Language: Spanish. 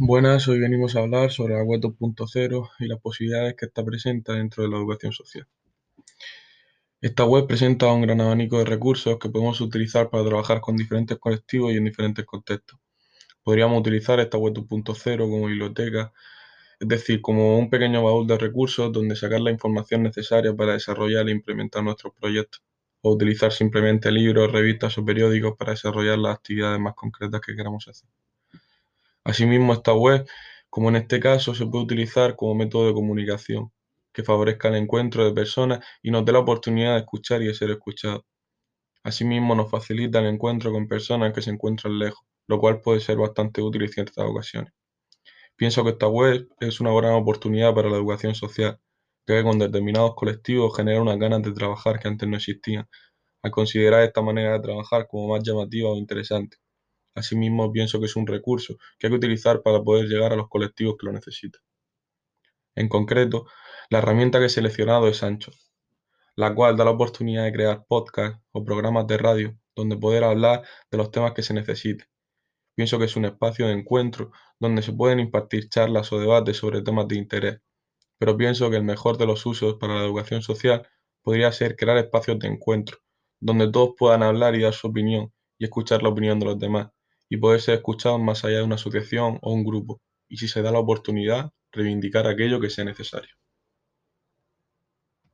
Buenas, hoy venimos a hablar sobre la web 2.0 y las posibilidades que está presenta dentro de la educación social. Esta web presenta un gran abanico de recursos que podemos utilizar para trabajar con diferentes colectivos y en diferentes contextos. Podríamos utilizar esta web 2.0 como biblioteca, es decir, como un pequeño baúl de recursos donde sacar la información necesaria para desarrollar e implementar nuestros proyectos, o utilizar simplemente libros, revistas o periódicos para desarrollar las actividades más concretas que queramos hacer. Asimismo, esta web, como en este caso, se puede utilizar como método de comunicación que favorezca el encuentro de personas y nos dé la oportunidad de escuchar y de ser escuchados. Asimismo, nos facilita el encuentro con personas que se encuentran lejos, lo cual puede ser bastante útil en ciertas ocasiones. Pienso que esta web es una gran oportunidad para la educación social, ya que con determinados colectivos genera unas ganas de trabajar que antes no existían, al considerar esta manera de trabajar como más llamativa o interesante. Asimismo, pienso que es un recurso que hay que utilizar para poder llegar a los colectivos que lo necesitan. En concreto, la herramienta que he seleccionado es Ancho, la cual da la oportunidad de crear podcasts o programas de radio donde poder hablar de los temas que se necesiten. Pienso que es un espacio de encuentro donde se pueden impartir charlas o debates sobre temas de interés, pero pienso que el mejor de los usos para la educación social podría ser crear espacios de encuentro, donde todos puedan hablar y dar su opinión y escuchar la opinión de los demás, y poder ser escuchados más allá de una asociación o un grupo, y si se da la oportunidad, reivindicar aquello que sea necesario.